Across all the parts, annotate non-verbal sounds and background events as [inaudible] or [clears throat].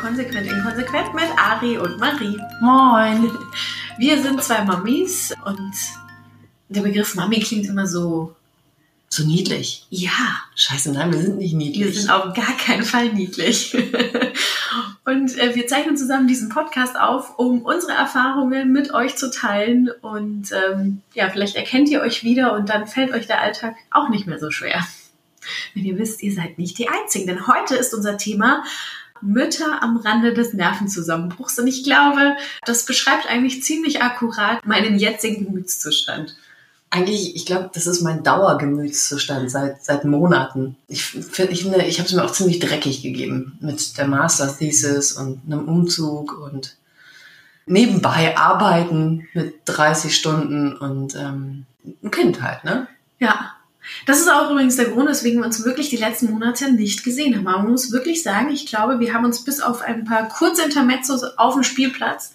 Konsequent Inkonsequent mit Ari und Marie. Moin. Wir sind zwei Mamis und der Begriff Mami klingt immer so, So niedlich. ja, Scheiße, nein, wir sind nicht niedlich. wir sind auf gar keinen Fall niedlich. [laughs] Und äh, wir zeichnen zusammen diesen Podcast auf, um unsere Erfahrungen mit euch zu teilen. Und ähm, ja, vielleicht erkennt ihr euch wieder und dann fällt euch der Alltag auch nicht mehr so schwer. Wenn ihr wisst, ihr seid nicht die Einzigen. Denn heute ist unser Thema Mütter am Rande des Nervenzusammenbruchs. Und ich glaube, das beschreibt eigentlich ziemlich akkurat meinen jetzigen Gemütszustand. Eigentlich, ich glaube, das ist mein Dauergemütszustand seit, seit Monaten. Ich finde, ich, ich habe es mir auch ziemlich dreckig gegeben mit der Master Thesis und einem Umzug und nebenbei arbeiten mit 30 Stunden und ähm, ein Kind halt, ne? Ja. Das ist auch übrigens der Grund, weswegen wir uns wirklich die letzten Monate nicht gesehen haben. Aber man muss wirklich sagen, ich glaube, wir haben uns bis auf ein paar kurze Intermezzos auf dem Spielplatz,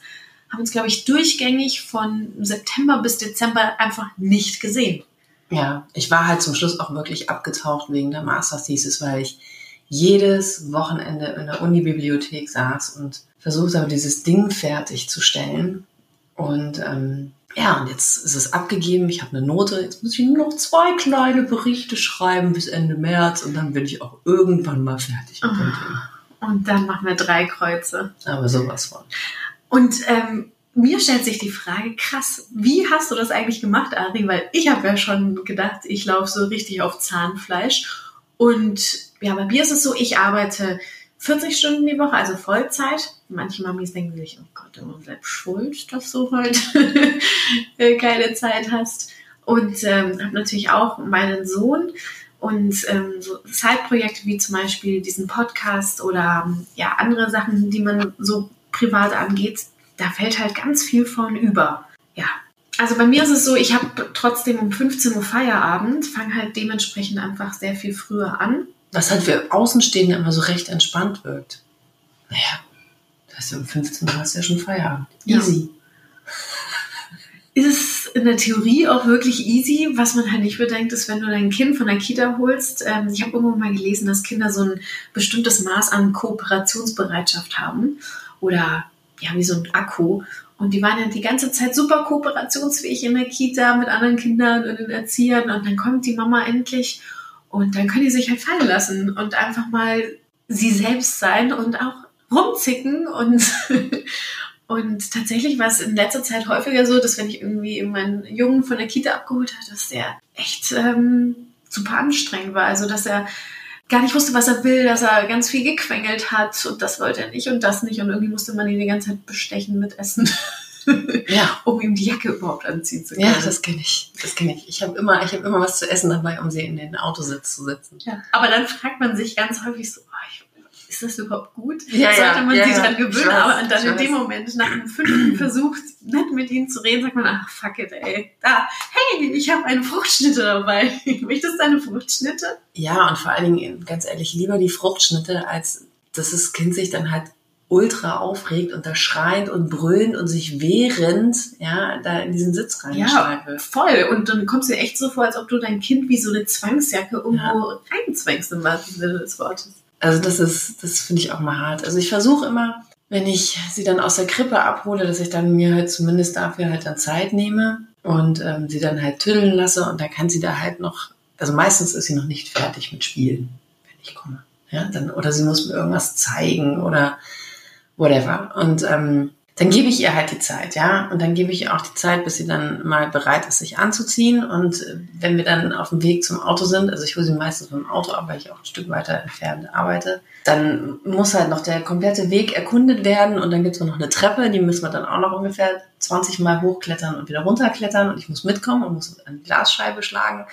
haben uns, glaube ich, durchgängig von September bis Dezember einfach nicht gesehen. Ja, ich war halt zum Schluss auch wirklich abgetaucht wegen der Master Thesis, weil ich jedes Wochenende in der Unibibliothek saß und versucht habe, dieses Ding fertigzustellen. Und ähm, ja, und jetzt ist es abgegeben. Ich habe eine Note. Jetzt muss ich nur noch zwei kleine Berichte schreiben bis Ende März und dann bin ich auch irgendwann mal fertig mit dem Ding. Und dann machen wir drei Kreuze. Aber sowas von. Und ähm, mir stellt sich die Frage, krass, wie hast du das eigentlich gemacht, Ari? Weil ich habe ja schon gedacht, ich laufe so richtig auf Zahnfleisch. Und ja, bei mir ist es so, ich arbeite 40 Stunden die Woche, also Vollzeit. Manche Mamis denken sich, oh Gott, du bleibst schuld, dass du heute [laughs] keine Zeit hast. Und ähm, habe natürlich auch meinen Sohn und ähm, so Zeitprojekte wie zum Beispiel diesen Podcast oder ja andere Sachen, die man so privat angeht, da fällt halt ganz viel von über. Ja. Also bei mir ist es so, ich habe trotzdem um 15 Uhr Feierabend, fange halt dementsprechend einfach sehr viel früher an. Was halt für Außenstehende immer so recht entspannt wirkt. Naja, das ist ja um 15 Uhr hast du ja schon Feierabend. Ja. Easy. Ist es in der Theorie auch wirklich easy. Was man halt nicht bedenkt, ist, wenn du dein Kind von der Kita holst. Ähm, ich habe irgendwo mal gelesen, dass Kinder so ein bestimmtes Maß an Kooperationsbereitschaft haben. Oder ja, wie so ein Akku. Und die waren ja die ganze Zeit super kooperationsfähig in der Kita mit anderen Kindern und den Erziehern. Und dann kommt die Mama endlich und dann können die sich halt fallen lassen und einfach mal sie selbst sein und auch rumzicken. Und, [laughs] und tatsächlich war es in letzter Zeit häufiger so, dass wenn ich irgendwie meinen Jungen von der Kita abgeholt habe, dass der echt ähm, super anstrengend war. Also dass er gar nicht wusste, was er will, dass er ganz viel gequengelt hat und das wollte er nicht und das nicht und irgendwie musste man ihn die ganze Zeit bestechen mit Essen, [laughs] Ja. um ihm die Jacke überhaupt anziehen zu können. Ja, das kenne ich. Das kenne ich. Ich habe immer, ich habe immer was zu essen dabei, um sie in den Autositz zu setzen. Ja. Aber dann fragt man sich ganz häufig so, oh, ich- ist das überhaupt gut? Ja, ja, Sollte man ja, sich ja. dran gewöhnen? weiß, aber und dann in dem. Moment, nach einem fünften [clears throat] Versuch, nett mit ihnen zu reden, sagt man, ach, fuck it, ey. Da, hey, ich habe eine Fruchtschnitte dabei. [laughs] Möchtest du eine Fruchtschnitte? Ja, und vor allen Dingen, ganz ehrlich, lieber die Fruchtschnitte, als dass das Kind sich dann halt ultra aufregt und da schreiend und brüllend und sich wehrend, ja, da in diesen Sitz reingeschlagen wird. voll. Und dann kommst du dir echt so vor, als ob du dein Kind wie so eine Zwangsjacke irgendwo reinzwängst, im wahrsten Sinne des Wortes. Also das ist, das finde ich auch mal hart. Also ich versuche immer, wenn ich sie dann aus der Krippe abhole, dass ich dann mir halt zumindest dafür halt dann Zeit nehme und ähm, sie dann halt tüddeln lasse und dann kann sie da halt noch, also meistens ist sie noch nicht fertig mit Spielen, wenn ich komme. Ja, dann, oder sie muss mir irgendwas zeigen oder whatever. Und ähm, dann gebe ich ihr halt die Zeit, ja. Und dann gebe ich ihr auch die Zeit, bis sie dann mal bereit ist, sich anzuziehen. Und äh, wenn wir dann auf dem Weg zum Auto sind, also ich hole sie meistens mit dem Auto ab, weil ich auch ein Stück weiter entfernt arbeite, dann muss halt noch der komplette Weg erkundet werden. Und dann gibt es noch eine Treppe, die müssen wir dann auch noch ungefähr 20 Mal hochklettern und wieder runterklettern. Und ich muss mitkommen und muss an die Glasscheibe schlagen.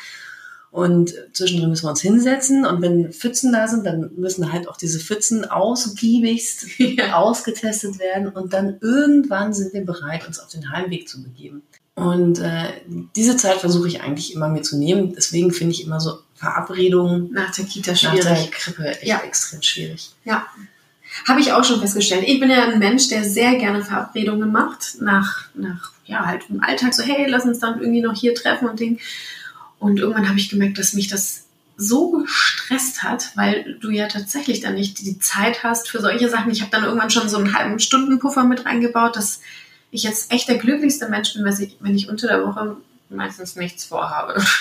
Und zwischendrin müssen wir uns hinsetzen. Und wenn Pfützen da sind, dann müssen halt auch diese Pfützen ausgiebigst [laughs] Ja. ausgetestet werden. Und dann irgendwann sind wir bereit, uns auf den Heimweg zu begeben. Und äh, diese Zeit versuche ich eigentlich immer mir zu nehmen. Deswegen finde ich immer so Verabredungen nach der Kita schwierig. Nach der Krippe echt ja. extrem schwierig. Ja. Habe ich auch schon festgestellt. Ich bin ja ein Mensch, der sehr gerne Verabredungen macht. Nach, nach ja, halt im Alltag so, hey, lass uns dann irgendwie noch hier treffen und Ding. Und irgendwann habe ich gemerkt, dass mich das so gestresst hat, weil du ja tatsächlich dann nicht die Zeit hast für solche Sachen. Ich habe dann irgendwann schon so einen halben Stundenpuffer mit reingebaut, dass ich jetzt echt der glücklichste Mensch bin, wenn ich unter der Woche meistens nichts vorhabe. [laughs]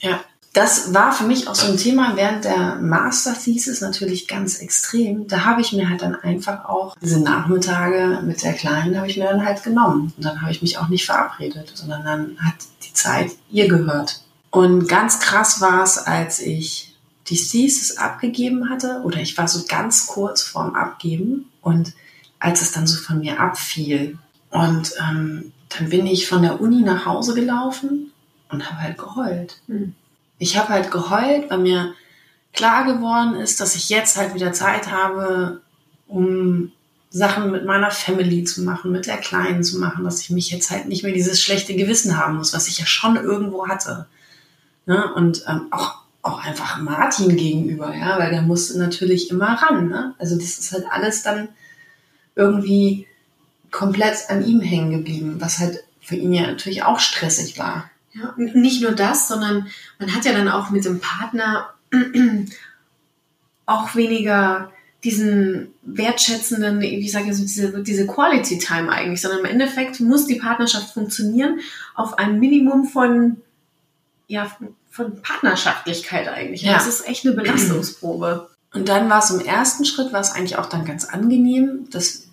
Ja, das war für mich auch so ein Thema während der Master Thesis natürlich ganz extrem. Da habe ich mir halt dann einfach auch diese Nachmittage mit der Kleinen habe ich mir dann halt genommen. Und dann habe ich mich auch nicht verabredet, sondern dann hat die Zeit ihr gehört. Und ganz krass war es, als ich die Thesis abgegeben hatte, oder ich war so ganz kurz vorm Abgeben und als es dann so von mir abfiel. Und ähm, dann bin ich von der Uni nach Hause gelaufen und habe halt geheult. Mhm. Ich habe halt geheult, weil mir klar geworden ist, dass ich jetzt halt wieder Zeit habe, um Sachen mit meiner Family zu machen, mit der Kleinen zu machen, dass ich mich jetzt halt nicht mehr dieses schlechte Gewissen haben muss, was ich ja schon irgendwo hatte. Ne? Und ähm, auch, auch einfach Martin gegenüber, ja, weil der musste natürlich immer ran. Ne? Also das ist halt alles dann irgendwie komplett an ihm hängen geblieben, was halt für ihn ja natürlich auch stressig war. Ja, nicht nur das, sondern man hat ja dann auch mit dem Partner [clears throat] auch weniger diesen wertschätzenden, wie sage ich so, diese, diese Quality Time eigentlich, sondern im Endeffekt muss die Partnerschaft funktionieren auf ein Minimum von ja, von Partnerschaftlichkeit eigentlich. Ja. Das ist echt eine Belastungsprobe. Und dann war es im ersten Schritt, war es eigentlich auch dann ganz angenehm, dass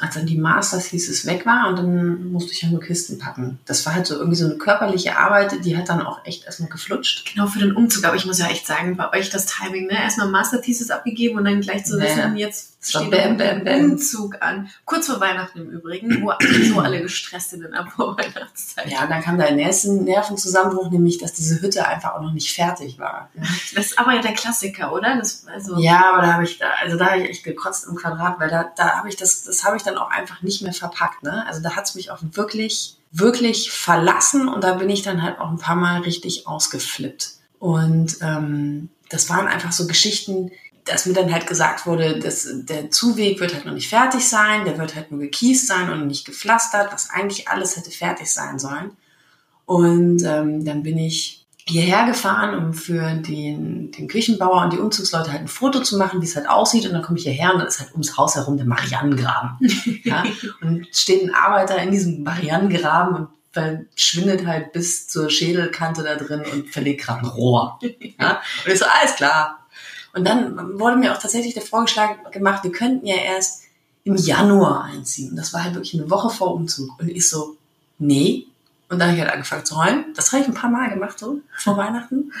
als dann die Masters hieß es weg war und dann musste ich ja nur Kisten packen. Das war halt so irgendwie so eine körperliche Arbeit, die hat dann auch echt erstmal geflutscht. Genau, für den Umzug. Aber ich muss ja echt sagen, bei euch das Timing, ne? Erstmal Master Thesis abgegeben und dann gleich zu naja. wissen, jetzt steht bam, bam, bam. Umzug an. Kurz vor Weihnachten im Übrigen, wo so alle gestresst sind in der Vorweihnachtszeit. Ja, und dann kam der nächsten Nervenzusammenbruch, nämlich, dass diese Hütte einfach auch noch nicht fertig war. Das ist aber ja der Klassiker, oder? Das, also ja, aber da habe ich, da, also da habe ich echt gekotzt im Quadrat, weil da, da habe ich das, das habe ich dann auch einfach nicht mehr verpackt. Ne? Also da hat es mich auch wirklich, wirklich verlassen und da bin ich dann halt auch ein paar Mal richtig ausgeflippt. Und ähm, das waren einfach so Geschichten, dass mir dann halt gesagt wurde, dass der Zuweg wird halt noch nicht fertig sein, der wird halt nur gekiest sein und nicht gepflastert, was eigentlich alles hätte fertig sein sollen. Und ähm, dann bin ich hierher gefahren, um für den, den Küchenbauer und die Umzugsleute halt ein Foto zu machen, wie es halt aussieht. Und dann komme ich hierher und dann ist halt ums Haus herum der Marianengraben. ja? [laughs] Und steht ein Arbeiter in diesem Marianengraben und verschwindet halt bis zur Schädelkante da drin und verlegt gerade ein Rohr. Ja? Und ich so, alles klar, und dann wurde mir auch tatsächlich der Vorgeschlag gemacht, wir könnten ja erst im Januar einziehen. Und das war halt wirklich eine Woche vor Umzug. Und ich so, nee. Und dann habe ich halt angefangen zu heulen. Das habe ich ein paar Mal gemacht, so vor Weihnachten.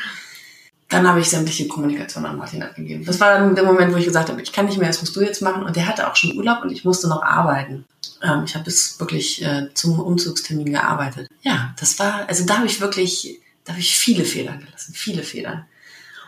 Dann habe ich sämtliche Kommunikation an Martin abgegeben. Das war dann der Moment, wo ich gesagt habe, ich kann nicht mehr, das musst du jetzt machen. Und der hatte auch schon Urlaub und ich musste noch arbeiten. Ähm, ich habe bis wirklich äh, zum Umzugstermin gearbeitet. Ja, das war, also da habe ich wirklich, da habe ich viele Fehler gelassen, viele Fehler.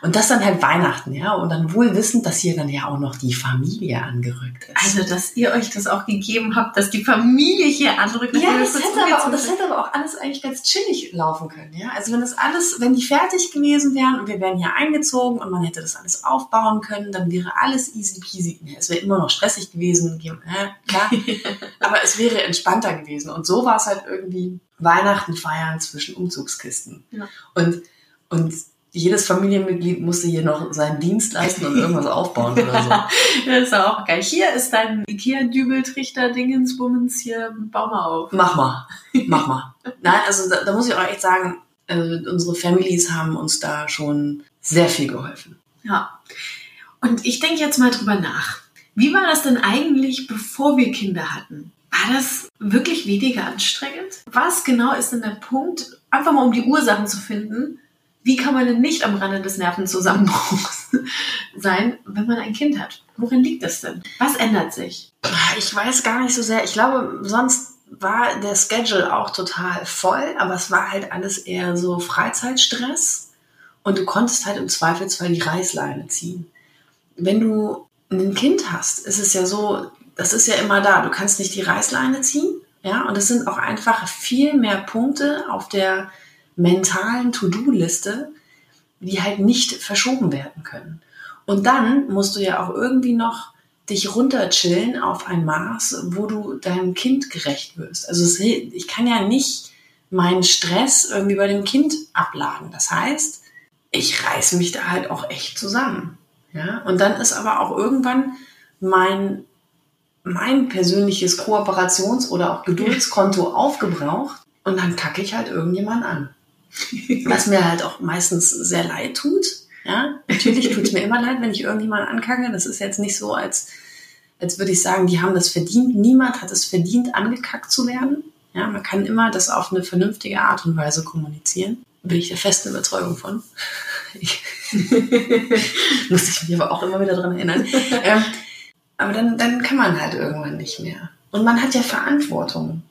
Und das dann halt Weihnachten, ja. Und dann wohl wissend, dass hier dann ja auch noch die Familie angerückt ist. Also, dass ihr euch das auch gegeben habt, dass die Familie hier anrückt. Ja, das, das hätte aber, auch, das hätte aber auch alles eigentlich ganz chillig laufen können, ja. Also, wenn das alles, wenn die fertig gewesen wären und wir wären hier eingezogen und man hätte das alles aufbauen können, dann wäre alles easy peasy. Es wäre immer noch stressig gewesen, ja, klar. [laughs] aber es wäre entspannter gewesen. Und so war es halt irgendwie Weihnachten feiern zwischen Umzugskisten. Ja. Und, und jedes Familienmitglied musste hier noch seinen Dienst leisten und irgendwas aufbauen oder so. [laughs] das ist auch geil. Hier ist dein Ikea-Dübeltrichter-Dingensbummens hier, bau mal auf. Mach mal, mach mal. Nein, also da, da muss ich auch echt sagen, äh, unsere Families haben uns da schon sehr viel geholfen. Ja. Und ich denke jetzt mal drüber nach. Wie war das denn eigentlich, bevor wir Kinder hatten? War das wirklich weniger anstrengend? Was genau ist denn der Punkt, einfach mal um die Ursachen zu finden, wie kann man denn nicht am Rande des Nervenzusammenbruchs [laughs] sein, wenn man ein Kind hat? Worin liegt das denn? Was ändert sich? Ich weiß gar nicht so sehr. Ich glaube, sonst war der Schedule auch total voll, aber es war halt alles eher so Freizeitstress und du konntest halt im Zweifelsfall die Reißleine ziehen. Wenn du ein Kind hast, ist es ja so, das ist ja immer da. Du kannst nicht die Reißleine ziehen Ja, und es sind auch einfach viel mehr Punkte auf der mentalen To-Do-Liste, die halt nicht verschoben werden können. Und dann musst du ja auch irgendwie noch dich runterchillen auf ein Maß, wo du deinem Kind gerecht wirst. Also ich kann ja nicht meinen Stress irgendwie bei dem Kind abladen. Das heißt, ich reiße mich da halt auch echt zusammen. Ja, und dann ist aber auch irgendwann mein, mein persönliches Kooperations- oder auch Geduldskonto aufgebraucht und dann kacke ich halt irgendjemand an. Was mir halt auch meistens sehr leid tut. Ja, natürlich tut es mir immer leid, wenn ich irgendjemanden ankacke. Das ist jetzt nicht so, als, als würde ich sagen, die haben das verdient. Niemand hat es verdient, angekackt zu werden. Ja, man kann immer das auf eine vernünftige Art und Weise kommunizieren. Bin ich der festen Überzeugung von. Ich [laughs] muss ich mich aber auch immer wieder dran erinnern. Ähm, aber dann, dann kann man halt irgendwann nicht mehr. Und man hat ja Verantwortung.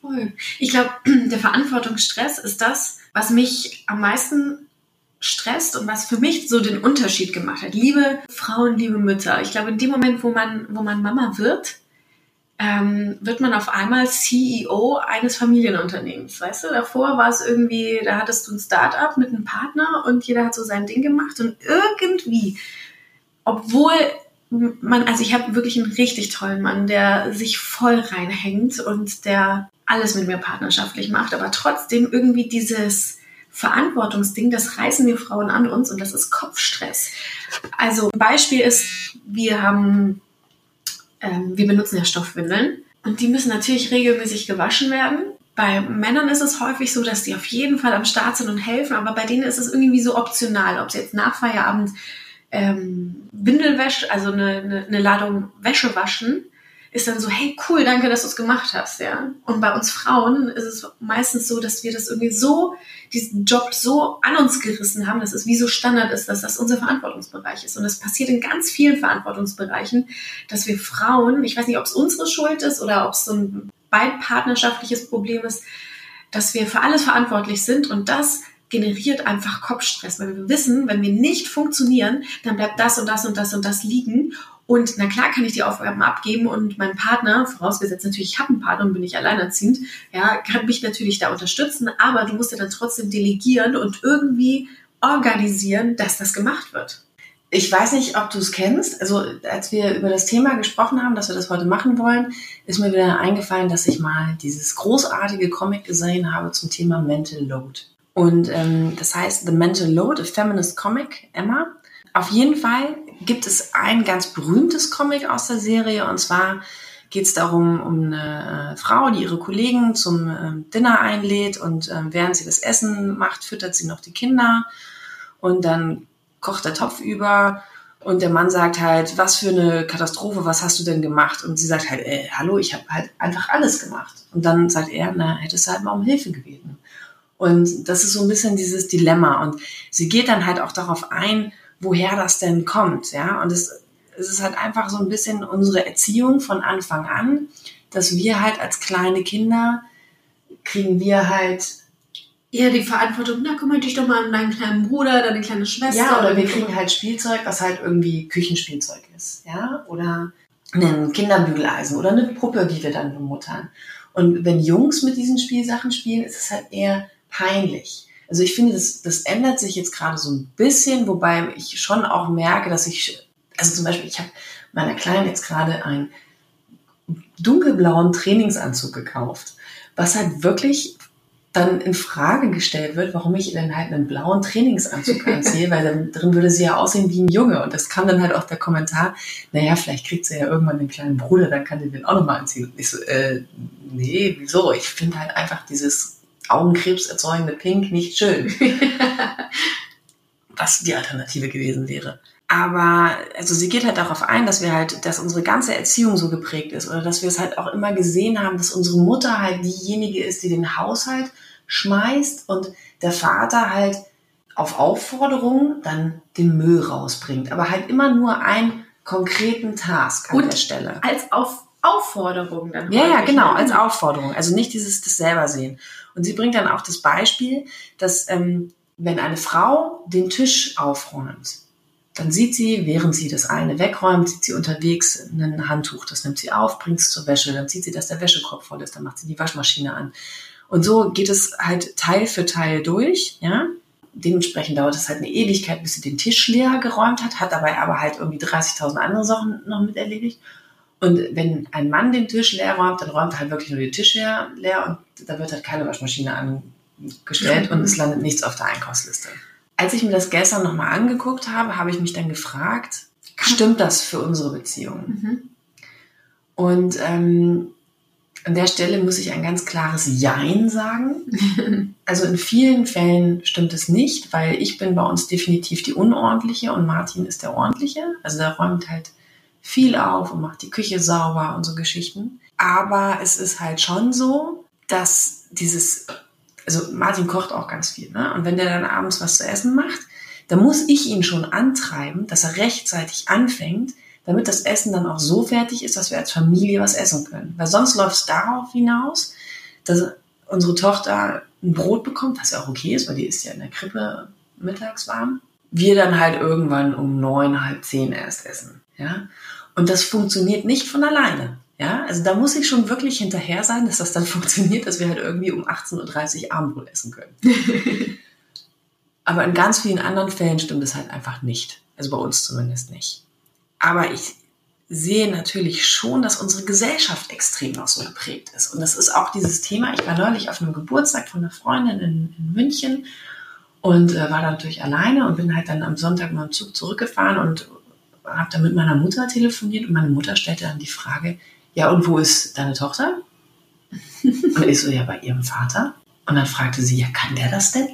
Voll. Ich glaube, [clears throat] der Verantwortungsstress ist das, was mich am meisten stresst und was für mich so den Unterschied gemacht hat. Liebe Frauen, liebe Mütter. Ich glaube, in dem Moment, wo man, wo man Mama wird, ähm, wird man auf einmal CEO eines Familienunternehmens. Weißt du, davor war es irgendwie, da hattest du ein Start-up mit einem Partner und jeder hat so sein Ding gemacht und irgendwie, obwohl man, also ich habe wirklich einen richtig tollen Mann, der sich voll reinhängt und der alles mit mir partnerschaftlich macht, aber trotzdem irgendwie dieses Verantwortungsding, das reißen wir Frauen an uns und das ist Kopfstress. Also ein Beispiel ist, wir haben, ähm, wir benutzen ja Stoffwindeln und die müssen natürlich regelmäßig gewaschen werden. Bei Männern ist es häufig so, dass die auf jeden Fall am Start sind und helfen, aber bei denen ist es irgendwie so optional, ob sie jetzt nach Feierabend ähm, Windelwäsche, also eine, eine, eine Ladung Wäsche waschen ist dann so, hey, cool, danke, dass du es gemacht hast, ja. Und bei uns Frauen ist es meistens so, dass wir das irgendwie so, diesen Job so an uns gerissen haben, dass es wie so Standard ist, dass das unser Verantwortungsbereich ist. Und das passiert in ganz vielen Verantwortungsbereichen, dass wir Frauen, ich weiß nicht, ob es unsere Schuld ist oder ob es so ein beidpartnerschaftliches Problem ist, dass wir für alles verantwortlich sind und das generiert einfach Kopfstress, weil wir wissen, wenn wir nicht funktionieren, dann bleibt das und das und das und das liegen und na klar kann ich die Aufgaben abgeben und mein Partner, vorausgesetzt natürlich, ich habe einen Partner und bin nicht alleinerziehend, ja, kann mich natürlich da unterstützen, aber du musst ja dann trotzdem delegieren und irgendwie organisieren, dass das gemacht wird. Ich weiß nicht, ob du es kennst. Also als wir über das Thema gesprochen haben, dass wir das heute machen wollen, ist mir wieder eingefallen, dass ich mal dieses großartige Comic gesehen habe zum Thema Mental Load. Und ähm, das heißt The Mental Load, a Feminist Comic, Emma. Auf jeden Fall gibt es ein ganz berühmtes Comic aus der Serie und zwar geht es darum, um eine äh, Frau, die ihre Kollegen zum äh, Dinner einlädt und äh, während sie das Essen macht, füttert sie noch die Kinder und dann kocht der Topf über und der Mann sagt halt, was für eine Katastrophe, was hast du denn gemacht? Und sie sagt halt, ey, hallo, ich habe halt einfach alles gemacht. Und dann sagt er, na, hättest du halt mal um Hilfe gebeten. Und das ist so ein bisschen dieses Dilemma. Und sie geht dann halt auch darauf ein, woher das denn kommt. Ja, und es, es ist halt einfach so ein bisschen unsere Erziehung von Anfang an, dass wir halt als kleine Kinder kriegen wir halt ja, die Verantwortung, na, kümmere dich doch mal um deinen kleinen Bruder, deine kleine Schwester. Ja, oder wir kriegen halt Spielzeug, was halt irgendwie Küchenspielzeug ist, ja, oder ein Kinderbügeleisen oder eine Puppe, die wir dann bemuttern. Und wenn Jungs mit diesen Spielsachen spielen, ist es halt eher peinlich. Also ich finde, das, das ändert sich jetzt gerade so ein bisschen, wobei ich schon auch merke, dass ich, also zum Beispiel, ich habe meiner Kleinen jetzt gerade einen dunkelblauen Trainingsanzug gekauft, was halt wirklich dann in Frage gestellt wird, warum ich denn halt einen blauen Trainingsanzug [laughs] anziehe, weil dann drin würde sie ja aussehen wie ein Junge. Und das kam dann halt auch der Kommentar, naja, vielleicht kriegt sie ja irgendwann den kleinen Bruder, dann kann sie den auch nochmal anziehen. Und ich so, äh, nee, wieso? Ich finde halt einfach dieses Augenkrebs erzeugende Pink nicht schön. [laughs] Was die Alternative gewesen wäre. Aber also sie geht halt darauf ein, dass wir halt, dass unsere ganze Erziehung so geprägt ist oder dass wir es halt auch immer gesehen haben, dass unsere Mutter halt diejenige ist, die den Haushalt schmeißt und der Vater halt auf Aufforderung dann den Müll rausbringt. Aber halt immer nur einen konkreten Task an und der Stelle. Als auf Aufforderung dann. Ja, ja, genau, ne? als Aufforderung. Also nicht dieses das selber sehen. Und sie bringt dann auch das Beispiel, dass ähm, wenn eine Frau den Tisch aufräumt, dann sieht sie, während sie das eine wegräumt, sieht sie unterwegs ein Handtuch, das nimmt sie auf, bringt es zur Wäsche, dann sieht sie, dass der Wäschekorb voll ist, dann macht sie die Waschmaschine an. Und so geht es halt Teil für Teil durch, ja. Dementsprechend dauert es halt eine Ewigkeit, bis sie den Tisch leer geräumt hat, hat dabei aber halt irgendwie 30.000 andere Sachen noch mit erledigt. Und wenn ein Mann den Tisch leer räumt, dann räumt er halt wirklich nur den Tisch leer, leer und da wird halt keine Waschmaschine angestellt und es landet nichts auf der Einkaufsliste. Als ich mir das gestern nochmal angeguckt habe, habe ich mich dann gefragt, stimmt das für unsere Beziehung? Mhm. Und ähm, an der Stelle muss ich ein ganz klares Jein sagen. [laughs] Also in vielen Fällen stimmt es nicht, weil ich bin bei uns definitiv die Unordentliche und Martin ist der Ordentliche. Also der räumt halt viel auf und macht die Küche sauber und so Geschichten. Aber es ist halt schon so, dass dieses also Martin kocht auch ganz viel, ne? Und wenn der dann abends was zu essen macht, dann muss ich ihn schon antreiben, dass er rechtzeitig anfängt, damit das Essen dann auch so fertig ist, dass wir als Familie was essen können. Weil sonst läuft es darauf hinaus, dass unsere Tochter ein Brot bekommt, was ja auch okay ist, weil die ist ja in der Krippe mittags warm. Wir dann halt irgendwann um neun, halb zehn erst essen, ja. Und das funktioniert nicht von alleine. Ja, also da muss ich schon wirklich hinterher sein, dass das dann [laughs] funktioniert, dass wir halt irgendwie um 18.30 Uhr Abendbrot essen können. [laughs] Aber in ganz vielen anderen Fällen stimmt es halt einfach nicht. Also bei uns zumindest nicht. Aber ich sehe natürlich schon, dass unsere Gesellschaft extrem noch so geprägt ist. Und das ist auch dieses Thema. Ich war neulich auf einem Geburtstag von einer Freundin in, in München und äh, war da natürlich alleine und bin halt dann am Sonntag mal im Zug zurückgefahren und habe dann mit meiner Mutter telefoniert und meine Mutter stellte dann die Frage, ja, und wo ist deine Tochter? [laughs] Und ich so, ja, bei ihrem Vater. Und dann fragte sie, ja, kann der das denn?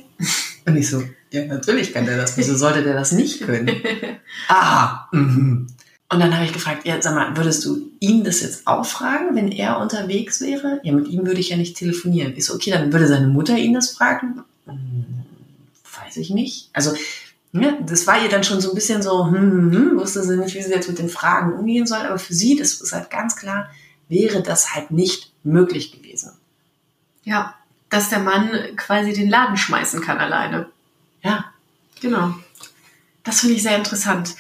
Und ich so, ja, natürlich kann der das. Wieso sollte der das nicht können? [laughs] ah, mhm. Und dann habe ich gefragt, ja, sag mal, würdest du ihn das jetzt auch fragen, wenn er unterwegs wäre? Ja, mit ihm würde ich ja nicht telefonieren. Ich so, okay, dann würde seine Mutter ihn das fragen? Hm, weiß ich nicht. Also, ja, das war ihr dann schon so ein bisschen so, hm, hm, hm, wusste sie nicht, wie sie jetzt mit den Fragen umgehen soll. Aber für sie, das ist halt ganz klar, wäre das halt nicht möglich gewesen. Ja, dass der Mann quasi den Laden schmeißen kann alleine. Ja. Genau. Das finde ich sehr interessant.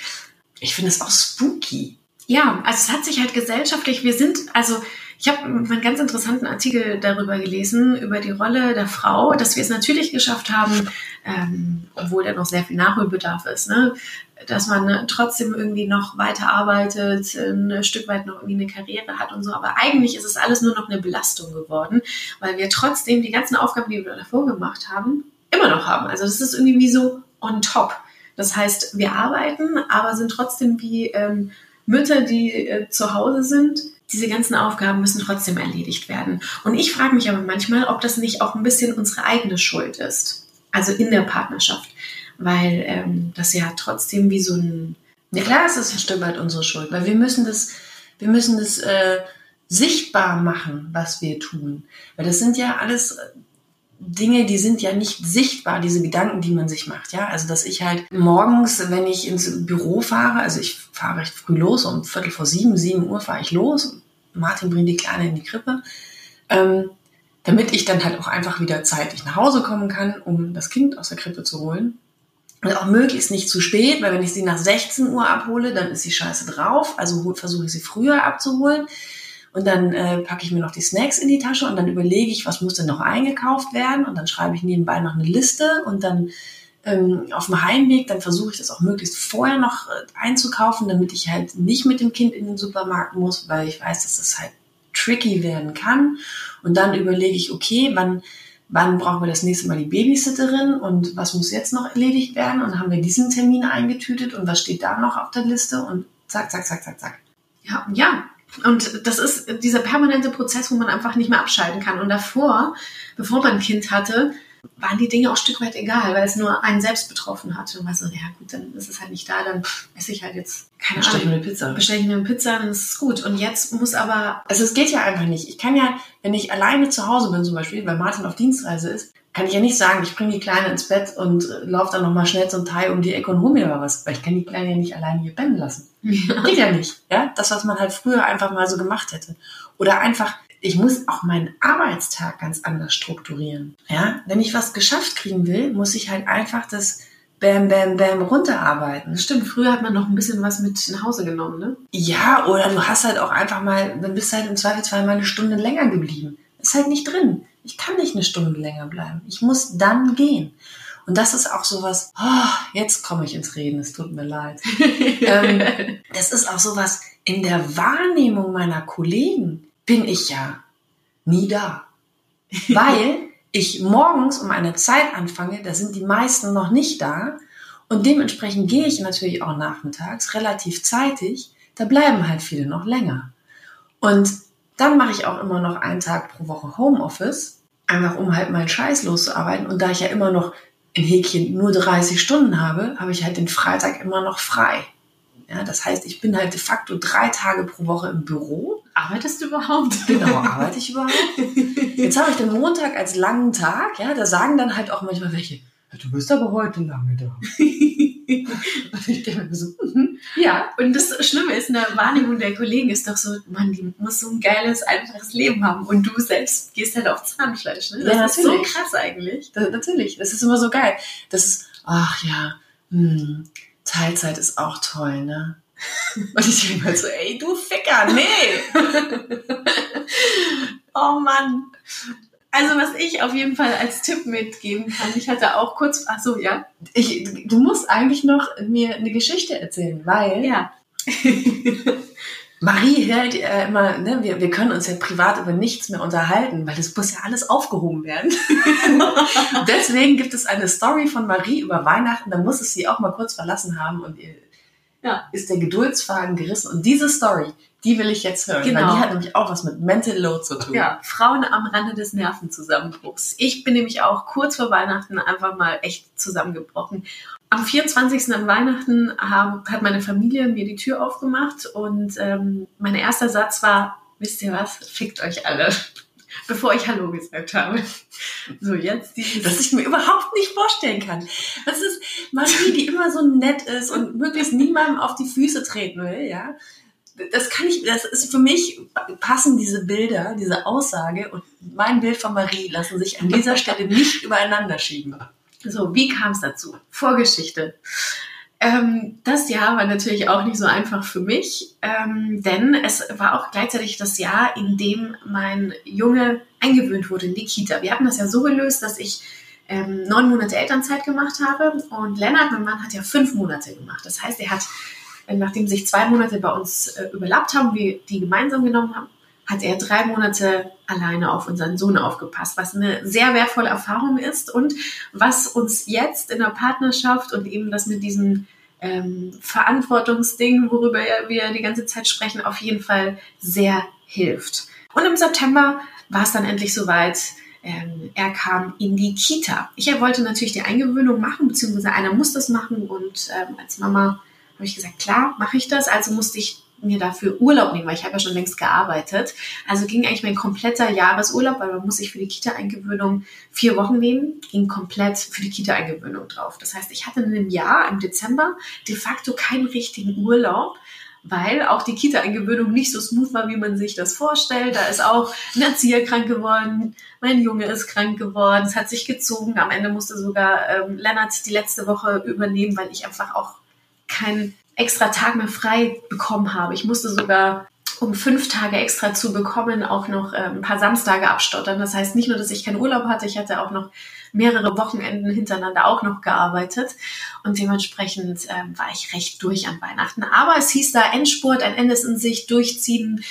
Ich finde es auch spooky. Ja, also es hat sich halt gesellschaftlich, wir sind, also ich habe einen ganz interessanten Artikel darüber gelesen, über die Rolle der Frau, dass wir es natürlich geschafft haben, ähm, obwohl da noch sehr viel Nachholbedarf ist, ne? dass man trotzdem irgendwie noch weiter arbeitet, ein Stück weit noch irgendwie eine Karriere hat und so. Aber eigentlich ist es alles nur noch eine Belastung geworden, weil wir trotzdem die ganzen Aufgaben, die wir davor gemacht haben, immer noch haben. Also das ist irgendwie wie so on top. Das heißt, wir arbeiten, aber sind trotzdem wie ähm, Mütter, die äh, zu Hause sind, diese ganzen Aufgaben müssen trotzdem erledigt werden. Und ich frage mich aber manchmal, ob das nicht auch ein bisschen unsere eigene Schuld ist. Also in der Partnerschaft. Weil ähm, das ja trotzdem wie so ein. Ja klar, es ist ein Stück weit unsere Schuld, weil wir müssen das, wir müssen das äh, sichtbar machen, was wir tun. Weil das sind ja alles Dinge, die sind ja nicht sichtbar, diese Gedanken, die man sich macht. Ja, also dass ich halt morgens, wenn ich ins Büro fahre, also ich fahre recht früh los, um Viertel vor sieben, sieben Uhr fahre ich los. Martin bringt die Kleine in die Krippe, ähm, damit ich dann halt auch einfach wieder zeitig nach Hause kommen kann, um das Kind aus der Krippe zu holen. Und auch möglichst nicht zu spät, weil wenn ich sie nach 16 Uhr abhole, dann ist die Scheiße drauf. Also versuche ich sie früher abzuholen. Und dann äh, packe ich mir noch die Snacks in die Tasche und dann überlege ich, was muss denn noch eingekauft werden. Und dann schreibe ich nebenbei noch eine Liste und dann ähm, auf dem Heimweg, dann versuche ich das auch möglichst vorher noch äh, einzukaufen, damit ich halt nicht mit dem Kind in den Supermarkt muss, weil ich weiß, dass das halt tricky werden kann. Und dann überlege ich, okay, wann, wann brauchen wir das nächste Mal die Babysitterin und was muss jetzt noch erledigt werden? Und haben wir diesen Termin eingetütet und was steht da noch auf der Liste? Und zack, zack, zack, zack, zack. Ja, ja, und das ist dieser permanente Prozess, wo man einfach nicht mehr abschalten kann. Und davor, bevor man ein Kind hatte, waren die Dinge auch ein Stück weit egal, weil es nur einen selbst betroffen hatte. Und war so, ja gut, dann ist es halt nicht da, dann esse ich halt jetzt keine Ahnung. Bestelle ich mir eine Pizza. Bestelle ich mir eine Pizza, dann ist es gut. Und jetzt muss aber... Also es geht ja einfach nicht. Ich kann ja, wenn ich alleine zu Hause bin zum Beispiel, weil Martin auf Dienstreise ist, kann ich ja nicht sagen, ich bringe die Kleine ins Bett und äh, laufe dann nochmal schnell zum Teil um die Ecke und hole mir da was, weil ich kann die Kleine ja nicht alleine hier pennen lassen. Ja. Geht ja nicht. Ja? Das, was man halt früher einfach mal so gemacht hätte. Oder einfach, ich muss auch meinen Arbeitstag ganz anders strukturieren. Ja? Wenn ich was geschafft kriegen will, muss ich halt einfach das bam, bam, bam runterarbeiten. Stimmt, früher hat man noch ein bisschen was mit nach Hause genommen, ne? Ja, oder du hast halt auch einfach mal, dann bist du halt im Zweifelsfall mal eine Stunde länger geblieben. Ist halt nicht drin. Ich kann nicht eine Stunde länger bleiben. Ich muss dann gehen. Und das ist auch sowas, oh, jetzt komme ich ins Reden, es tut mir leid. [laughs] ähm, das ist auch sowas, in der Wahrnehmung meiner Kollegen bin ich ja nie da. [laughs] Weil ich morgens um eine Zeit anfange, da sind die meisten noch nicht da. Und dementsprechend gehe ich natürlich auch nachmittags relativ zeitig. Da bleiben halt viele noch länger. Und dann mache ich auch immer noch einen Tag pro Woche Homeoffice, einfach um halt meinen Scheiß loszuarbeiten. Und da ich ja immer noch in Häkchen nur 30 Stunden habe, habe ich halt den Freitag immer noch frei. Ja, das heißt, ich bin halt de facto drei Tage pro Woche im Büro. Arbeitest du überhaupt? Genau, [laughs] arbeite ich überhaupt? Jetzt habe ich den Montag als langen Tag, ja, da sagen dann halt auch manchmal welche, du bist aber heute lange da. [laughs] und ich denke mir so, mhm. ja. Und das Schlimme ist, in der Wahrnehmung der Kollegen ist doch so, man, die muss so ein geiles, einfaches Leben haben. Und du selbst gehst halt auf Zahnfleisch. Ne? Das Ja, ist so krass eigentlich. Das, natürlich, das ist immer so geil. Das ist, ach ja, hm, Teilzeit ist auch toll, ne? [laughs] Und ich denke mal so, ey, du Ficker, nee. [laughs] Oh Mann. Also was ich auf jeden Fall als Tipp mitgeben kann, ich hatte auch kurz, ach so, ja, Ich, du musst eigentlich noch mir eine Geschichte erzählen, weil ja. [laughs] Marie hält äh, immer, ne, wir, wir können uns ja privat über nichts mehr unterhalten, weil das muss ja alles aufgehoben werden. [laughs] Deswegen gibt es eine Story von Marie über Weihnachten, da muss es sie auch mal kurz verlassen haben und ihr Ja. ist der Geduldsfaden gerissen. Und diese Story, die will ich jetzt hören, Genau. weil die hat nämlich auch was mit Mental Load zu tun. Ja, Frauen am Rande des Nervenzusammenbruchs. Ich bin nämlich auch kurz vor Weihnachten einfach mal echt zusammengebrochen. Am 24. an Weihnachten hat meine Familie mir die Tür aufgemacht und ähm, mein erster Satz war, wisst ihr was, fickt euch alle, bevor ich Hallo gesagt habe. So, jetzt dieses... Das ich mir überhaupt nicht vorstellen kann. Das ist Marie, die immer so nett ist und möglichst niemandem auf die Füße treten will, ja. Das kann ich, das ist für mich, passen diese Bilder, diese Aussage und mein Bild von Marie lassen sich an dieser Stelle nicht übereinander schieben. So, wie kam es dazu? Vorgeschichte. Ähm, das Jahr war natürlich auch nicht so einfach für mich, ähm, denn es war auch gleichzeitig das Jahr, in dem mein Junge eingewöhnt wurde in die Kita. Wir hatten das ja so gelöst, dass ich ähm, neun Monate Elternzeit gemacht habe und Lennart, mein Mann, hat ja fünf Monate gemacht. Das heißt, er hat, äh, nachdem sich zwei Monate bei uns äh, überlappt haben, wir die gemeinsam genommen haben, hat er drei Monate alleine auf unseren Sohn aufgepasst, was eine sehr wertvolle Erfahrung ist und was uns jetzt in der Partnerschaft und eben das mit diesem ähm, Verantwortungsding, worüber wir die ganze Zeit sprechen, auf jeden Fall sehr hilft. Und im September war es dann endlich soweit. Ähm, er kam in die Kita. Ich wollte natürlich die Eingewöhnung machen, beziehungsweise einer muss das machen und ähm, als Mama habe ich gesagt, klar, mache ich das. Also musste ich mir dafür Urlaub nehmen, weil ich habe ja schon längst gearbeitet. Also ging eigentlich mein kompletter Jahresurlaub, weil man muss sich für die Kita-Eingewöhnung vier Wochen nehmen, ging komplett für die Kita-Eingewöhnung drauf. Das heißt, ich hatte in einem Jahr, im Dezember, de facto keinen richtigen Urlaub, weil auch die Kita-Eingewöhnung nicht so smooth war, wie man sich das vorstellt. Da ist auch ein Erzieher krank geworden, mein Junge ist krank geworden, es hat sich gezogen. Am Ende musste sogar ähm, Lennart die letzte Woche übernehmen, weil ich einfach auch keinen extra Tag mehr frei bekommen habe. Ich musste sogar, um fünf Tage extra zu bekommen, auch noch ähm, ein paar Samstage abstottern. Das heißt nicht nur, dass ich keinen Urlaub hatte, ich hatte auch noch mehrere Wochenenden hintereinander auch noch gearbeitet und dementsprechend ähm, war ich recht durch an Weihnachten. Aber es hieß da Endspurt, ein Ende ist in sich, durchziehen.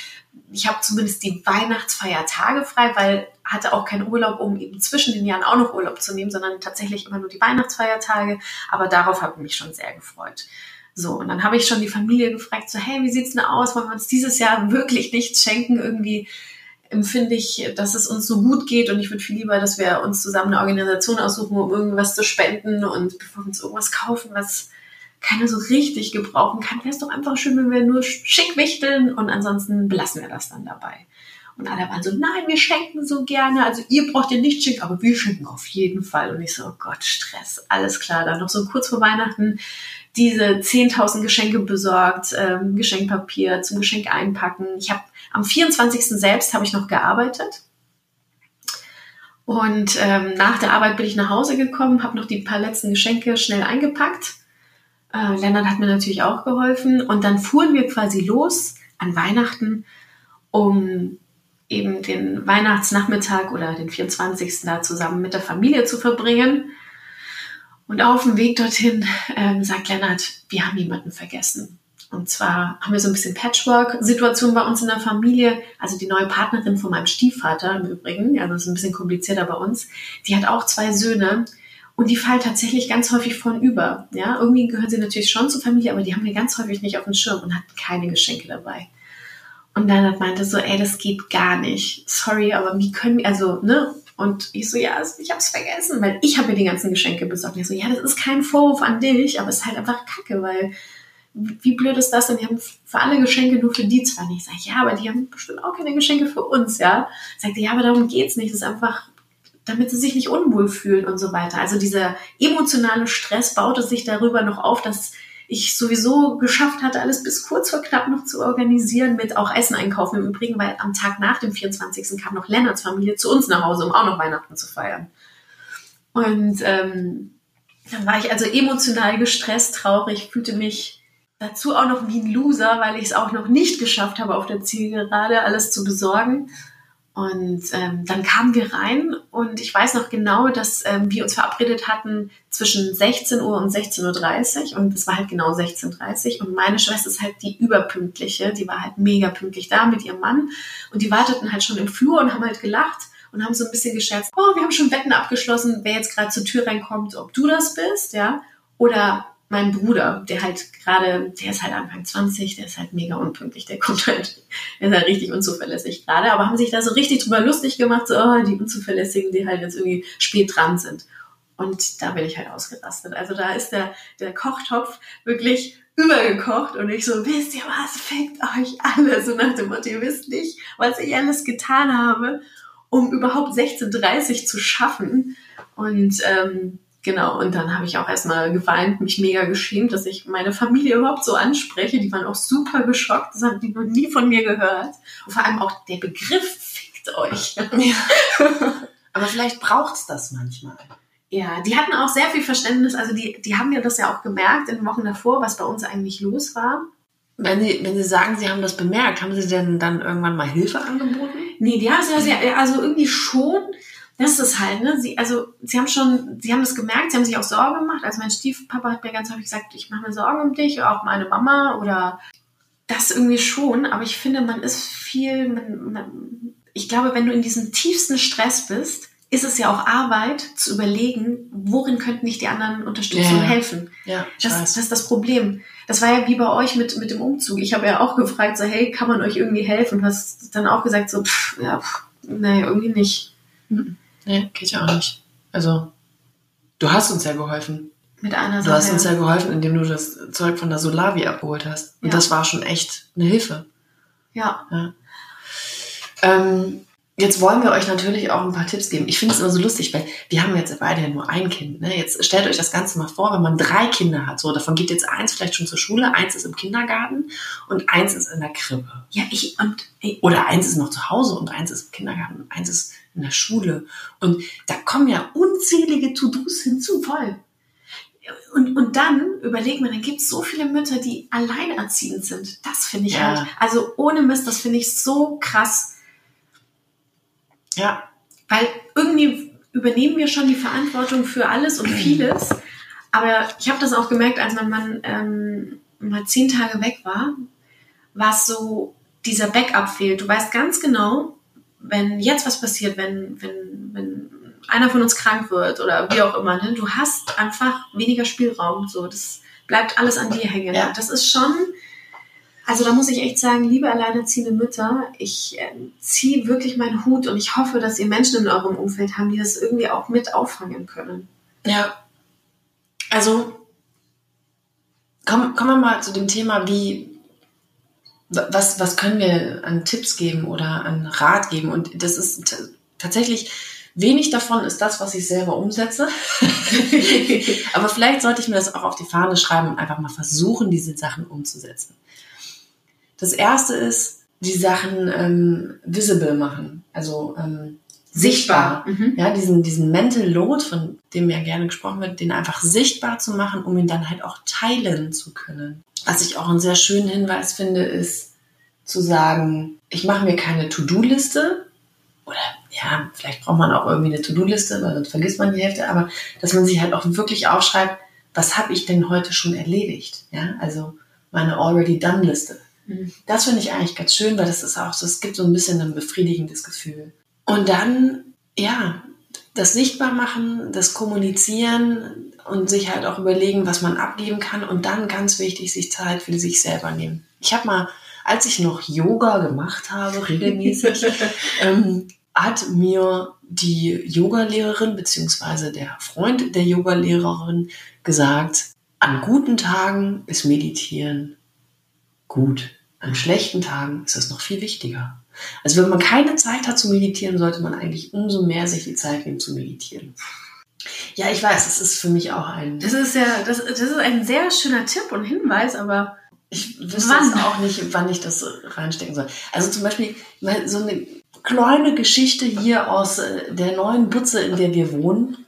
Ich habe zumindest die Weihnachtsfeiertage frei, weil hatte auch keinen Urlaub, um eben zwischen den Jahren auch noch Urlaub zu nehmen, sondern tatsächlich immer nur die Weihnachtsfeiertage. Aber darauf habe ich mich schon sehr gefreut. So, und dann habe ich schon die Familie gefragt, so, hey, wie sieht's denn aus? Wollen wir uns dieses Jahr wirklich nichts schenken? Irgendwie empfinde ich, dass es uns so gut geht und ich würde viel lieber, dass wir uns zusammen eine Organisation aussuchen, um irgendwas zu spenden und bevor wir uns irgendwas kaufen, was keiner so richtig gebrauchen kann, wäre es doch einfach schön, wenn wir nur schick wichteln und ansonsten belassen wir das dann dabei. Und alle waren so, nein, wir schenken so gerne. Also ihr braucht ja nicht schenken, aber wir schenken auf jeden Fall. Und ich so, oh Gott, Stress, alles klar. Dann noch so kurz vor Weihnachten diese 10.000 Geschenke besorgt, ähm, Geschenkpapier zum Geschenk einpacken. Ich habe am 24. selbst habe ich noch gearbeitet. Und ähm, nach der Arbeit bin ich nach Hause gekommen, habe noch die paar letzten Geschenke schnell eingepackt. Äh, Lennart hat mir natürlich auch geholfen. Und dann fuhren wir quasi los an Weihnachten, um eben den Weihnachtsnachmittag oder den 24. da zusammen mit der Familie zu verbringen. Und auf dem Weg dorthin ähm, sagt Lennart, wir haben jemanden vergessen. Und zwar haben wir so ein bisschen Patchwork-Situation bei uns in der Familie. Also die neue Partnerin von meinem Stiefvater im Übrigen, also ist ein bisschen komplizierter bei uns, die hat auch zwei Söhne und die fallen tatsächlich ganz häufig von über. Ja, irgendwie gehören sie natürlich schon zur Familie, aber die haben wir ganz häufig nicht auf dem Schirm und hatten keine Geschenke dabei. Und dann meinte so, ey, das geht gar nicht. Sorry, aber wie können wir, also, ne? Und ich so, ja, ich hab's vergessen, weil ich habe mir die ganzen Geschenke besorgt. Und ich so, ja, das ist kein Vorwurf an dich, aber es ist halt einfach kacke, weil wie blöd ist das denn? Die haben für alle Geschenke nur für die zwar nicht. Ich, ja, aber die haben bestimmt auch keine Geschenke für uns, ja. Sagt ja, aber darum geht's nicht. Das ist einfach, damit sie sich nicht unwohl fühlen und so weiter. Also dieser emotionale Stress baute sich darüber noch auf, dass ich sowieso geschafft hatte, alles bis kurz vor knapp noch zu organisieren, mit auch Essen einkaufen im Übrigen, weil am Tag nach dem 24. kam noch Lennarts Familie zu uns nach Hause, um auch noch Weihnachten zu feiern. Und ähm, dann war ich also emotional gestresst, traurig, fühlte mich dazu auch noch wie ein Loser, weil ich es auch noch nicht geschafft habe, auf der Zielgerade alles zu besorgen. Und ähm, dann kamen wir rein und ich weiß noch genau, dass ähm, wir uns verabredet hatten zwischen 16 Uhr und 16.30 Uhr und es war halt genau 16.30 Uhr und meine Schwester ist halt die überpünktliche, die war halt mega pünktlich da mit ihrem Mann und die warteten halt schon im Flur und haben halt gelacht und haben so ein bisschen gescherzt, oh, wir haben schon Wetten abgeschlossen, wer jetzt gerade zur Tür reinkommt, ob du das bist, ja, oder mein Bruder, der halt gerade, der ist halt Anfang 20, der ist halt mega unpünktlich, der kommt halt, der ist halt richtig unzuverlässig gerade, aber haben sich da so richtig drüber lustig gemacht, so, oh, die Unzuverlässigen, die halt jetzt irgendwie spät dran sind. Und da bin ich halt ausgerastet. Also da ist der, der Kochtopf wirklich übergekocht und ich so, wisst ihr was, fickt euch alle, so nach dem Motto, ihr wisst nicht, was ich alles getan habe, um überhaupt 16.30 zu schaffen. Und ähm, Genau, und dann habe ich auch erstmal geweint, mich mega geschämt, dass ich meine Familie überhaupt so anspreche. Die waren auch super geschockt, das haben die noch nie von mir gehört. Und vor allem auch der Begriff fickt euch. Ja. [laughs] Aber vielleicht braucht's das manchmal. Ja, die hatten auch sehr viel Verständnis. Also die, die haben ja das ja auch gemerkt in den Wochen davor, was bei uns eigentlich los war. Wenn Sie, wenn Sie sagen, Sie haben das bemerkt, haben Sie denn dann irgendwann mal Hilfe angeboten? Nee, die haben es ja, also irgendwie schon das ist halt, ne? Sie, also, sie haben schon, sie haben das gemerkt, sie haben sich auch Sorgen gemacht. Also, mein Stiefpapa hat mir ganz häufig gesagt, ich mache mir Sorgen um dich, auch meine Mama oder das irgendwie schon. Aber ich finde, man ist viel, man, man, ich glaube, wenn du in diesem tiefsten Stress bist, ist es ja auch Arbeit zu überlegen, worin könnten nicht die anderen unterstützen und helfen. Ja, das, das, ist das Problem. Das war ja wie bei euch mit, mit dem Umzug. Ich habe ja auch gefragt, so, hey, kann man euch irgendwie helfen? Du hast dann auch gesagt, so, pff, ja, pff, nee, irgendwie nicht. Mhm. Nee, geht ja auch nicht. Also, du hast uns ja geholfen. Mit einer Sache. Du hast uns ja geholfen, indem du das Zeug von der Solavi abgeholt hast. Und ja. das war schon echt eine Hilfe. Ja. ja. Ähm, Jetzt wollen wir euch natürlich auch ein paar Tipps geben. Ich finde es immer so lustig, weil wir haben jetzt beide ja nur ein Kind. Ne? Jetzt stellt euch das Ganze mal vor, wenn man drei Kinder hat. So, davon geht jetzt eins vielleicht schon zur Schule, eins ist im Kindergarten und eins ist in der Krippe. Ja, ich und ey. oder eins ist noch zu Hause und eins ist im Kindergarten und eins ist in der Schule. Und da kommen ja unzählige To-Dos hinzu. Voll. Und, und dann überlegt man, dann gibt es so viele Mütter, die alleinerziehend sind. Das finde ich ja. halt. Also ohne Mist, das finde ich so krass ja. Weil irgendwie übernehmen wir schon die Verantwortung für alles und vieles. Aber ich habe das auch gemerkt, als mein Mann ähm, mal zehn Tage weg war, war es so, dieser Backup fehlt. Du weißt ganz genau, wenn jetzt was passiert, wenn, wenn, wenn einer von uns krank wird oder wie auch immer, ne, du hast einfach weniger Spielraum. So, das bleibt alles an dir hängen. Ja. Das ist schon also da muss ich echt sagen, liebe alleinerziehende Mütter, ich äh, ziehe wirklich meinen Hut und ich hoffe, dass ihr Menschen in eurem Umfeld haben, die das irgendwie auch mit auffangen können. Ja. Also kommen, kommen wir mal zu dem Thema, wie was, was können wir an Tipps geben oder an Rat geben? Und das ist tatsächlich wenig davon ist das, was ich selber umsetze. [laughs] Aber vielleicht sollte ich mir das auch auf die Fahne schreiben und einfach mal versuchen, diese Sachen umzusetzen. Das erste ist, die Sachen ähm, visible machen. Also ähm, sichtbar. Mhm. Ja, diesen, diesen Mental Load, von dem ja gerne gesprochen wird, den einfach sichtbar zu machen, um ihn dann halt auch teilen zu können. Was ich auch einen sehr schönen Hinweis finde, ist zu sagen, ich mache mir keine To-Do-Liste oder ja, vielleicht braucht man auch irgendwie eine To-Do-Liste, weil sonst vergisst man die Hälfte, aber dass man sich halt auch wirklich aufschreibt, was habe ich denn heute schon erledigt? Ja, also meine Already Done Liste. Mhm. Das finde ich eigentlich ganz schön, weil das ist auch so, es gibt so ein bisschen ein befriedigendes Gefühl. Und dann, ja, das sichtbar machen, das kommunizieren und sich halt auch überlegen, was man abgeben kann und dann ganz wichtig, sich Zeit für sich selber nehmen. Ich habe mal, als ich noch Yoga gemacht habe, regelmäßig, [laughs] ähm, hat mir die Yogalehrerin beziehungsweise der Freund der Yogalehrerin gesagt, an guten Tagen ist Meditieren gut. An schlechten Tagen ist es noch viel wichtiger. Also wenn man keine Zeit hat zu meditieren, sollte man eigentlich umso mehr sich die Zeit nehmen zu meditieren. Ja, ich weiß, das ist für mich auch ein. Das ist ja, das, das ist ein sehr schöner Tipp und Hinweis, aber ich wüsste auch nicht, wann ich das reinstecken soll. Also zum Beispiel so eine kleine Geschichte hier aus äh, der neuen Butze, in der wir wohnen.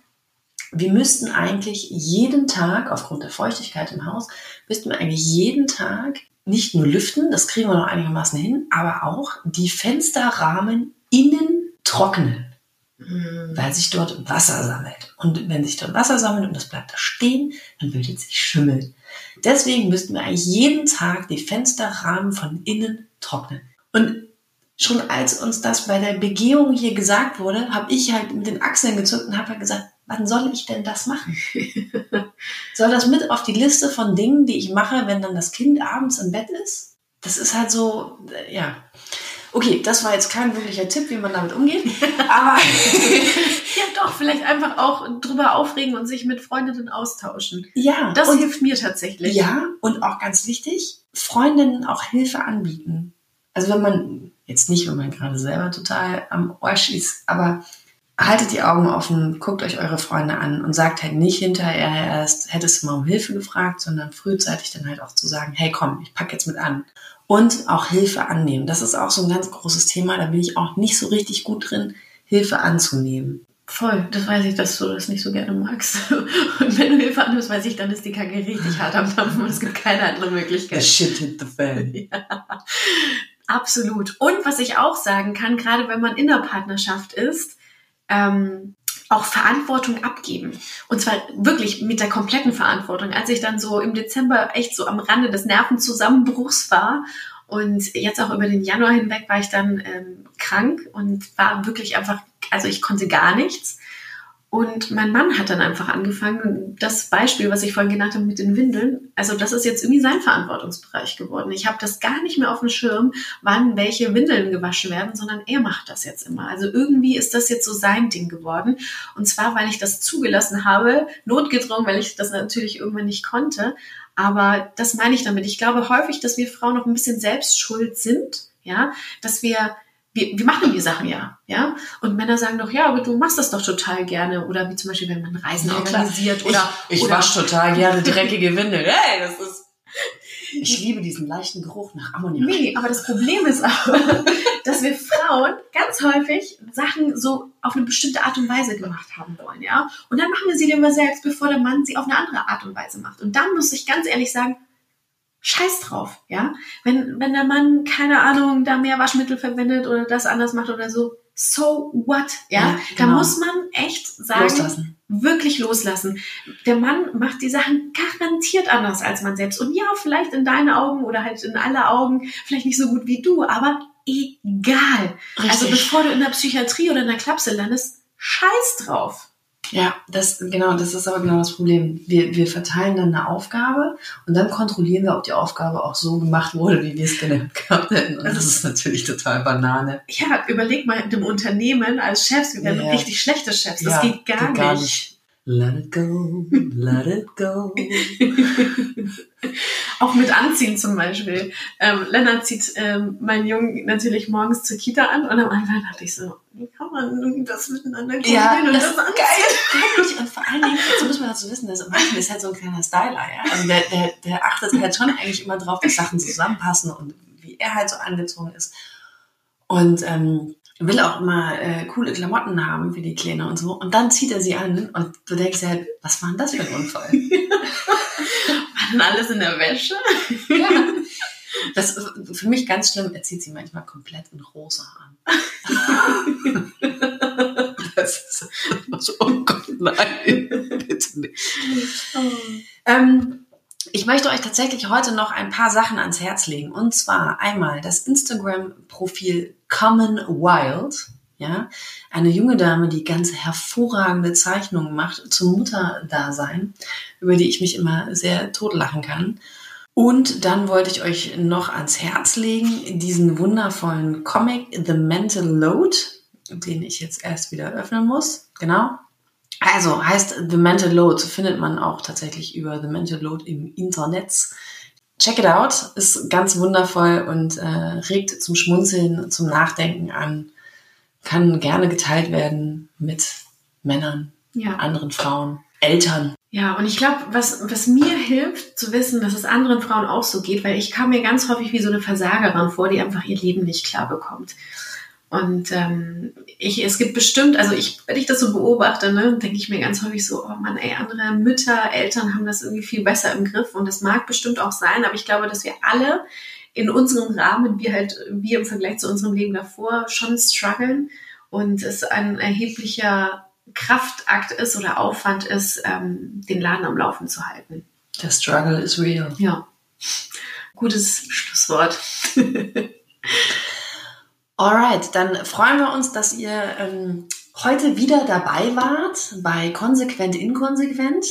Wir müssten eigentlich jeden Tag, aufgrund der Feuchtigkeit im Haus, müssten wir eigentlich jeden Tag nicht nur lüften, das kriegen wir noch einigermaßen hin, aber auch die Fensterrahmen innen trocknen, mhm. weil sich dort Wasser sammelt. Und wenn sich dort Wasser sammelt und das bleibt da stehen, dann bildet sich Schimmel. Deswegen müssten wir eigentlich jeden Tag die Fensterrahmen von innen trocknen. Und schon als uns das bei der Begehung hier gesagt wurde, habe ich halt mit den Achseln gezuckt und habe halt gesagt, wann soll ich denn das machen? [laughs] soll das mit auf die Liste von Dingen, die ich mache, wenn dann das Kind abends im Bett ist? Das ist halt so, äh, ja. Okay, das war jetzt kein wirklicher Tipp, wie man damit umgeht. [laughs] Aber [laughs] ja, doch, vielleicht einfach auch drüber aufregen und sich mit Freundinnen austauschen. Ja. Das hilft mir tatsächlich. Ja, und auch ganz wichtig, Freundinnen auch Hilfe anbieten. Also wenn man, jetzt nicht, wenn man gerade selber total am Arsch ist, aber haltet die Augen offen, guckt euch eure Freunde an und sagt halt nicht hinterher erst, hättest du mal um Hilfe gefragt, sondern frühzeitig dann halt auch zu sagen, hey komm, ich pack jetzt mit an. Und auch Hilfe annehmen. Das ist auch so ein ganz großes Thema, da bin ich auch nicht so richtig gut drin, Hilfe anzunehmen. Voll, das weiß ich, dass du das nicht so gerne magst. [laughs] Und wenn du Hilfe annimmst, weiß ich, dann ist die Kacke richtig hart am Dampfen und es gibt keine andere Möglichkeit. The shit hit the fan. [laughs] Ja, absolut. Und was ich auch sagen kann, gerade wenn man in der Partnerschaft ist, ähm, auch Verantwortung abgeben. Und zwar wirklich mit der kompletten Verantwortung. Als ich dann so im Dezember echt so am Rande des Nervenzusammenbruchs war und jetzt auch über den Januar hinweg war ich dann ähm, krank und war wirklich einfach, also ich konnte gar nichts. Und mein Mann hat dann einfach angefangen, das Beispiel, was ich vorhin genannt habe mit den Windeln, also das ist jetzt irgendwie sein Verantwortungsbereich geworden. Ich habe das gar nicht mehr auf dem Schirm, wann welche Windeln gewaschen werden, sondern er macht das jetzt immer. Also irgendwie ist das jetzt so sein Ding geworden. Und zwar, weil ich das zugelassen habe, notgedrungen, weil ich das natürlich irgendwann nicht konnte. Aber das meine ich damit. Ich glaube häufig, dass wir Frauen noch ein bisschen selbst schuld sind, ja, dass wir wir, wir machen die Sachen ja, ja. Und Männer sagen doch, ja, aber du machst das doch total gerne. Oder wie zum Beispiel, wenn man Reisen ja, organisiert oder. Ich, ich oder, wasche total gerne [laughs] dreckige Windel. Hey, das ist. Ich liebe diesen leichten Geruch nach Ammoniak. Nee, aber das Problem ist auch, [laughs] dass wir Frauen ganz häufig Sachen so auf eine bestimmte Art und Weise gemacht haben wollen, ja. Und dann machen wir sie lieber selbst, bevor der Mann sie auf eine andere Art und Weise macht. Und dann muss ich ganz ehrlich sagen, Scheiß drauf, ja. Wenn, wenn der Mann, keine Ahnung, da mehr Waschmittel verwendet oder das anders macht oder so, so what, ja. ja genau. Da muss man echt sagen, loslassen. wirklich loslassen. Der Mann macht die Sachen garantiert anders als man selbst. Und ja, vielleicht in deinen Augen oder halt in aller Augen, vielleicht nicht so gut wie du, aber egal. Also Richtig. Also bevor du in der Psychiatrie oder in der Klapse landest, scheiß drauf. Ja, das, genau, das ist aber genau das Problem. Wir, wir verteilen dann eine Aufgabe und dann kontrollieren wir, ob die Aufgabe auch so gemacht wurde, wie wir es gerne gehabt hätten. Und das, das ist natürlich total Banane. Ja, überleg mal in dem Unternehmen als Chefs, wir werden ja. richtig schlechte Chefs. Das ja, geht gar, geht gar nicht. nicht. Let it go, let it go. [laughs] Auch mit Anziehen zum Beispiel. Ähm, Lennart zieht ähm, meinen Jungen natürlich morgens zur Kita an und am Anfang dachte ich so, wie kann man das miteinander kombinieren ja, das, das ist geil. und vor allen Dingen, so muss man dazu wissen, dass Martin ist halt so ein kleiner Styler, ja. Also der, der, der achtet halt schon eigentlich immer drauf, dass Sachen zusammenpassen und wie er halt so angezogen ist. Und ähm, will auch immer äh, coole Klamotten haben für die Kleine und so. Und dann zieht er sie an und du denkst dir halt, was war denn das für ein Unfall? [laughs] war denn alles in der Wäsche? ja. Das ist für mich ganz schlimm, er zieht sie manchmal komplett in rosa an. [laughs] das ist so, oh Gott, nein, bitte nicht. Oh. Ähm, ich möchte euch tatsächlich heute noch ein paar Sachen ans Herz legen. Und zwar einmal das Instagram-Profil Common Wild. Ja, eine junge Dame, die ganz hervorragende Zeichnungen macht zum Mutterdasein, über die ich mich immer sehr totlachen kann. Und dann wollte ich euch noch ans Herz legen, diesen wundervollen Comic The Mental Load, den ich jetzt erst wieder öffnen muss. Genau. Also heißt The Mental Load findet man auch tatsächlich über The Mental Load im Internet. Check it out, ist ganz wundervoll und äh, regt zum Schmunzeln, zum Nachdenken an. Kann gerne geteilt werden mit Männern, ja. anderen Frauen, Eltern. Ja, und ich glaube, was, was mir hilft, zu wissen, dass es anderen Frauen auch so geht, weil ich kam mir ganz häufig wie so eine Versagerin vor, die einfach ihr Leben nicht klar bekommt. Und ähm, ich, es gibt bestimmt, also ich, wenn ich das so beobachte, ne, denke ich mir ganz häufig so, oh Mann, ey, andere Mütter, Eltern haben das irgendwie viel besser im Griff und das mag bestimmt auch sein, aber ich glaube, dass wir alle in unserem Rahmen, wir halt, wir im Vergleich zu unserem Leben davor schon strugglen und es ein erheblicher Kraftakt ist oder Aufwand ist, ähm, den Laden am Laufen zu halten. Der Struggle is real. Ja. Gutes Schlusswort. [laughs] Alright, dann freuen wir uns, dass ihr ähm, heute wieder dabei wart bei Konsequent Inkonsequent.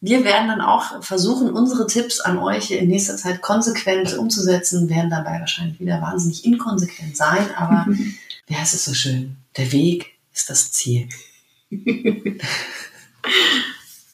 Wir werden dann auch versuchen, unsere Tipps an euch in nächster Zeit konsequent umzusetzen, werden dabei wahrscheinlich wieder wahnsinnig inkonsequent sein, aber [laughs] ja, es ist so schön. Der Weg ist das Ziel. [laughs]